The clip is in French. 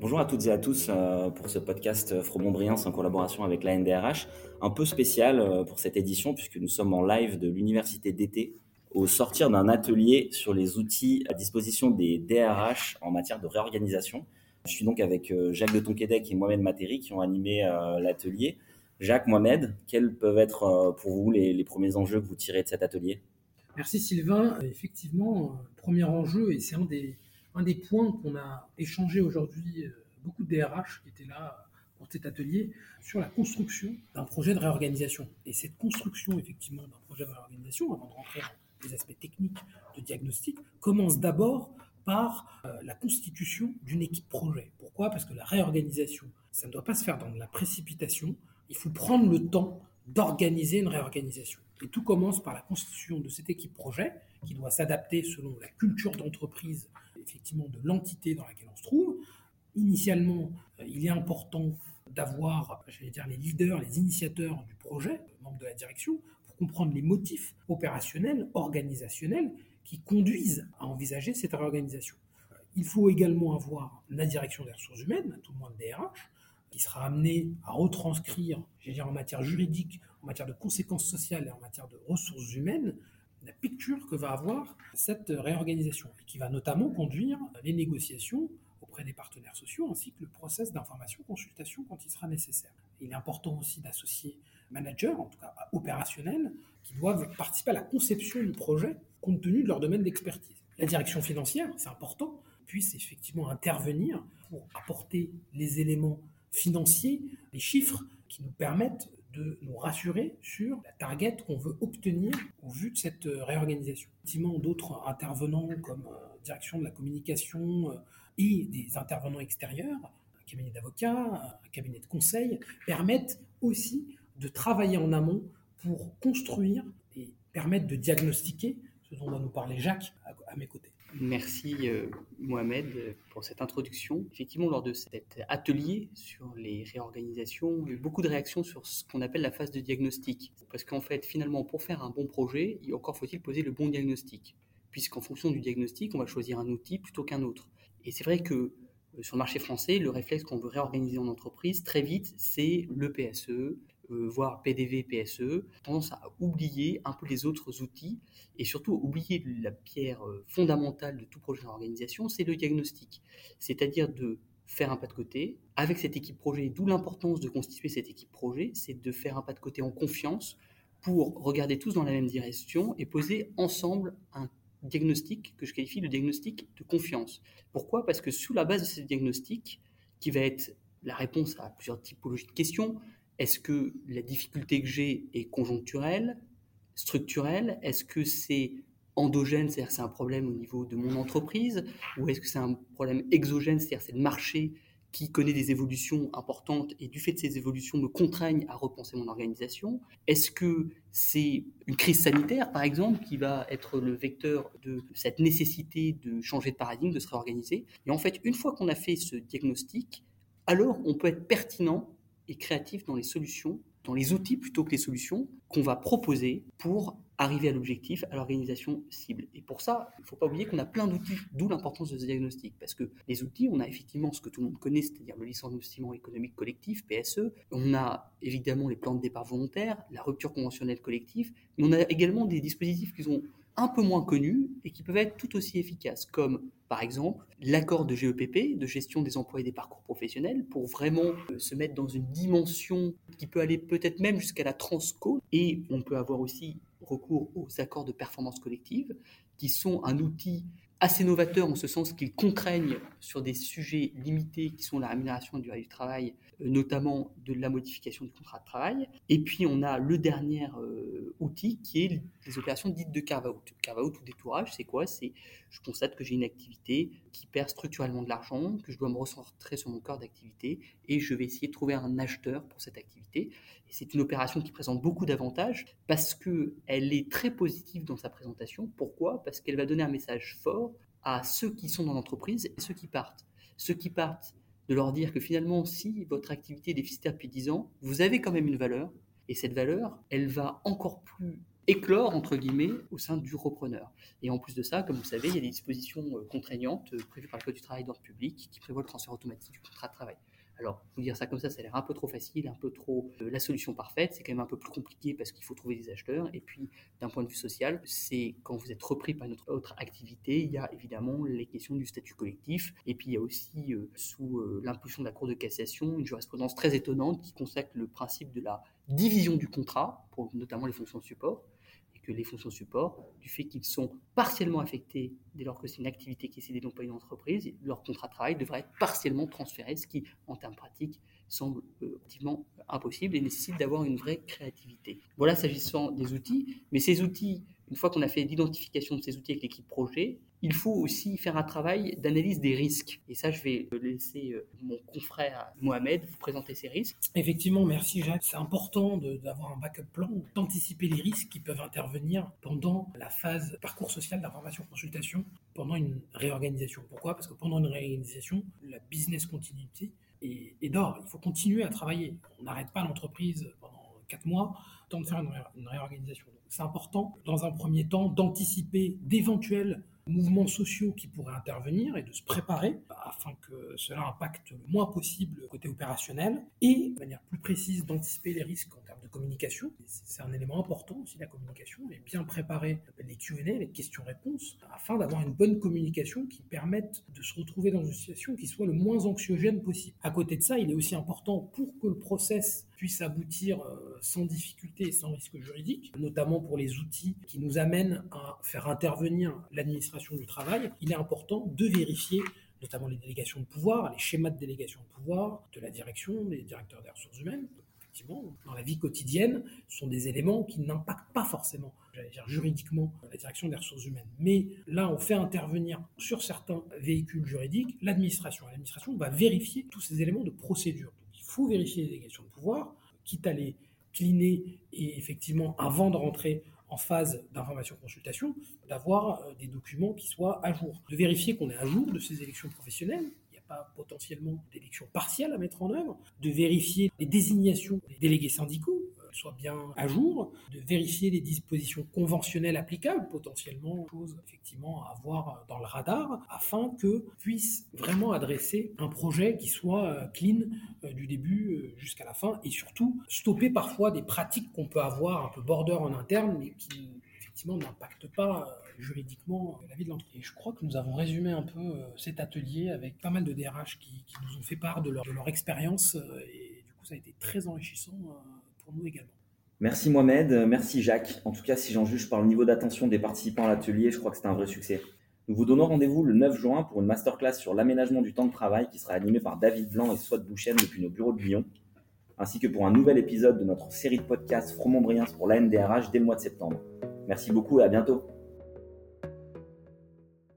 Bonjour à toutes et à tous euh, pour ce podcast Fromont-Briens en collaboration avec la NDRH. Un peu spécial euh, pour cette édition puisque nous sommes en live de l'université d'été au sortir d'un atelier sur les outils à disposition des DRH en matière de réorganisation. Je suis donc avec euh, Jacques de Tonquédec et Mohamed Materi qui ont animé l'atelier. Jacques, Mohamed, quels peuvent être pour vous les, les premiers enjeux que vous tirez de cet atelier? Merci Sylvain. Effectivement, premier enjeu, et c'est un des, un des points qu'on a échangé aujourd'hui, euh, beaucoup de DRH qui étaient là pour cet atelier, sur la construction d'un projet de réorganisation. Et cette construction, effectivement, d'un projet de réorganisation, avant de rentrer dans les aspects techniques de diagnostic, commence d'abord par euh, la constitution d'une équipe projet. Pourquoi? Parce que la réorganisation, ça ne doit pas se faire dans de la précipitation. Il faut prendre le temps d'organiser une réorganisation. Et tout commence par la constitution de cette équipe projet qui doit s'adapter selon la culture d'entreprise effectivement de l'entité dans laquelle on se trouve. Initialement, euh, il est important d'avoir, je vais dire, les leaders, les initiateurs du projet, membres de la direction, pour comprendre les motifs opérationnels, organisationnels qui conduisent à envisager cette réorganisation. Euh, il faut également avoir la direction des ressources humaines, tout le moins le DRH, qui sera amené à retranscrire, je vais dire, en matière juridique, en matière de conséquences sociales et en matière de ressources humaines, la picture que va avoir cette réorganisation, et qui va notamment conduire les négociations auprès des partenaires sociaux, ainsi que le process d'information-consultation quand il sera nécessaire. Il est important aussi d'associer managers, en tout cas opérationnels, qui doivent participer à la conception du projet compte tenu de leur domaine d'expertise. La direction financière, c'est important, puisse effectivement intervenir pour apporter les éléments financiers, les chiffres qui nous permettent de nous rassurer sur la target qu'on veut obtenir au vu de cette euh, réorganisation. Effectivement, d'autres intervenants comme euh, direction de la communication euh, et des intervenants extérieurs, un cabinet d'avocats, un cabinet de conseil, permettent aussi de travailler en amont pour construire et permettre de diagnostiquer ce dont va nous parler Jacques à mes côtés. Merci euh, Mohamed pour cette introduction. Effectivement, lors de cet atelier sur les réorganisations, il y a eu beaucoup de réactions sur ce qu'on appelle la phase de diagnostic. Parce qu'en fait, finalement, pour faire un bon projet, encore faut-il poser le bon diagnostic. Puisqu'en fonction du diagnostic, on va choisir un outil plutôt qu'un autre. Et c'est vrai que euh, sur le marché français, le réflexe qu'on veut réorganiser en entreprise, très vite, c'est le PSE, voire PDV, PSE, tendance à oublier un peu les autres outils et surtout oublier la pierre euh, fondamentale de tout projet d'organisation, c'est le diagnostic. C'est-à-dire de faire un pas de côté avec cette équipe projet, d'où l'importance de constituer cette équipe projet, c'est de faire un pas de côté en confiance pour regarder tous dans la même direction et poser ensemble un diagnostic que je qualifie de diagnostic de confiance. Pourquoi? Parce que sous la base de ce diagnostic, qui va être la réponse à plusieurs typologies de questions, est-ce que la difficulté que j'ai est conjoncturelle, structurelle? Est-ce que c'est endogène, c'est-à-dire c'est un problème au niveau de mon entreprise? Ou est-ce que c'est un problème exogène, c'est-à-dire c'est le marché qui connaît des évolutions importantes et du fait de ces évolutions me contraignent à repenser mon organisation? Est-ce que c'est une crise sanitaire, par exemple, qui va être le vecteur de cette nécessité de changer de paradigme, de se réorganiser? Et en fait, une fois qu'on a fait ce diagnostic, alors on peut être pertinent et créatif dans les solutions, dans les outils plutôt que les solutions qu'on va proposer pour arriver à l'objectif, à l'organisation cible. Et pour ça, il ne faut pas oublier qu'on a plein d'outils, d'où l'importance de ce diagnostic. Parce que les outils, on a effectivement ce que tout le monde connaît, c'est-à-dire le licenciement économique collectif, PSE. On a évidemment les plans de départ volontaire, la rupture conventionnelle collective, mais on a également des dispositifs qui sont un peu moins connus et qui peuvent être tout aussi efficaces, comme par exemple l'accord de GEPP, de gestion des emplois et des parcours professionnels, pour vraiment euh, se mettre dans une dimension qui peut aller peut-être même jusqu'à la transco. Et on peut avoir aussi recours aux accords de performance collective, qui sont un outil assez novateur en ce sens qu'ils contraignent sur des sujets limités qui sont la rémunération du travail, euh, notamment de la modification du contrat de travail. Et puis on a le dernier euh, outil qui est les opérations dites de carve-out. Carve-out ou détourage, c'est quoi? C'est je constate que j'ai une activité qui perd structurellement de l'argent, que je dois me recentrer sur mon corps d'activité et je vais essayer de trouver un acheteur pour cette activité. C'est une opération qui présente beaucoup d'avantages parce qu'elle est très positive dans sa présentation. Pourquoi? Parce qu'elle va donner un message fort à ceux qui sont dans l'entreprise et ceux qui partent. Ceux qui partent, de leur dire que finalement, si votre activité est déficitaire depuis 10 ans, vous avez quand même une valeur, et cette valeur, elle va encore plus éclore, entre guillemets, au sein du repreneur. Et en plus de ça, comme vous savez, il y a des dispositions contraignantes prévues par le Code du travail d'ordre public qui prévoient le transfert automatique du contrat de travail. Alors, vous dire ça comme ça, ça a l'air un peu trop facile, un peu trop euh, la solution parfaite. C'est quand même un peu plus compliqué parce qu'il faut trouver des acheteurs. Et puis, d'un point de vue social, c'est quand vous êtes repris par une autre, activité, il y a évidemment les questions du statut collectif. Et puis, il y a aussi, euh, sous euh, l'impulsion de la Cour de cassation, une jurisprudence très étonnante qui consacre le principe de la division du contrat, pour notamment les fonctions de support que les fonctions support, du fait qu'ils sont partiellement affectés dès lors que c'est une activité qui est cédée non pas une entreprise, leur contrat de travail devrait être partiellement transféré, ce qui, en termes pratiques, semble euh, effectivement impossible et nécessite d'avoir une vraie créativité. Voilà s'agissant des outils, mais ces outils, une fois qu'on a fait l'identification de ces outils avec l'équipe projet, il faut aussi faire un travail d'analyse des risques. Et ça, je vais laisser euh, mon confrère Mohamed vous présenter ces risques. Effectivement, merci Jacques. C'est important d'avoir un backup plan, d'anticiper les risques qui peuvent intervenir pendant la phase parcours social d'information-consultation, pendant une réorganisation. Pourquoi? Parce que pendant une réorganisation, la business continuity est, d'or. Il faut continuer à travailler. On n'arrête pas l'entreprise pendant quatre mois, temps de faire une réorganisation. C'est important, dans un premier temps, d'anticiper d'éventuels mouvements sociaux qui pourraient intervenir et de se préparer afin que cela impacte le moins possible le côté opérationnel et de manière plus précise d'anticiper les risques en termes de communication. C'est un élément important aussi la communication et bien préparer les Q&A, les questions-réponses afin d'avoir une bonne communication qui permette de se retrouver dans une situation qui soit le moins anxiogène possible. À côté de ça, il est aussi important pour que le process puisse aboutir euh, sans difficulté et sans risque juridique, notamment pour les outils qui nous amènent à faire intervenir l'administration du travail, il est important de vérifier notamment les délégations de pouvoir, les schémas de délégation de pouvoir de la direction, des directeurs des ressources humaines. Effectivement, dans la vie quotidienne, sont des éléments qui n'impactent pas forcément, j'allais dire juridiquement, la direction des ressources humaines. Mais là, on fait intervenir sur certains véhicules juridiques l'administration. L'administration va vérifier tous ces éléments de procédure faut vérifier les délégations de pouvoir, quitte à les cleaner et effectivement, avant de rentrer en phase d'information-consultation, d'avoir euh, des documents qui soient à jour. De vérifier qu'on est à jour de ces élections professionnelles, il n'y a pas potentiellement d'élections partielles à mettre en œuvre, de vérifier les désignations des délégués syndicaux, soit bien à jour, de vérifier les dispositions conventionnelles applicables, potentiellement, chose effectivement à avoir dans le radar, afin que puisse vraiment adresser un projet qui soit euh, clean euh, du début euh, jusqu'à la fin, et surtout stopper parfois des pratiques qu'on peut avoir un peu border en interne, mais qui effectivement n'impactent pas juridiquement la vie de l'entreprise. Je crois que nous avons résumé un peu cet atelier avec pas mal de DRH qui, nous ont fait part de leur, de leur expérience et du coup ça a été très enrichissant Merci Mohamed, merci Jacques. En tout cas, si j'en juge par le niveau d'attention des participants à l'atelier, je crois que c'est un vrai succès. Nous vous donnons rendez-vous le 9 juin pour une masterclass sur l'aménagement du temps de travail qui sera animée par David Blanc et Swat Bouchen depuis nos bureaux de Lyon, ainsi que pour un nouvel épisode de notre série de podcasts Fromont-Briens pour l'ANDRH dès le mois de septembre. Merci beaucoup et à bientôt.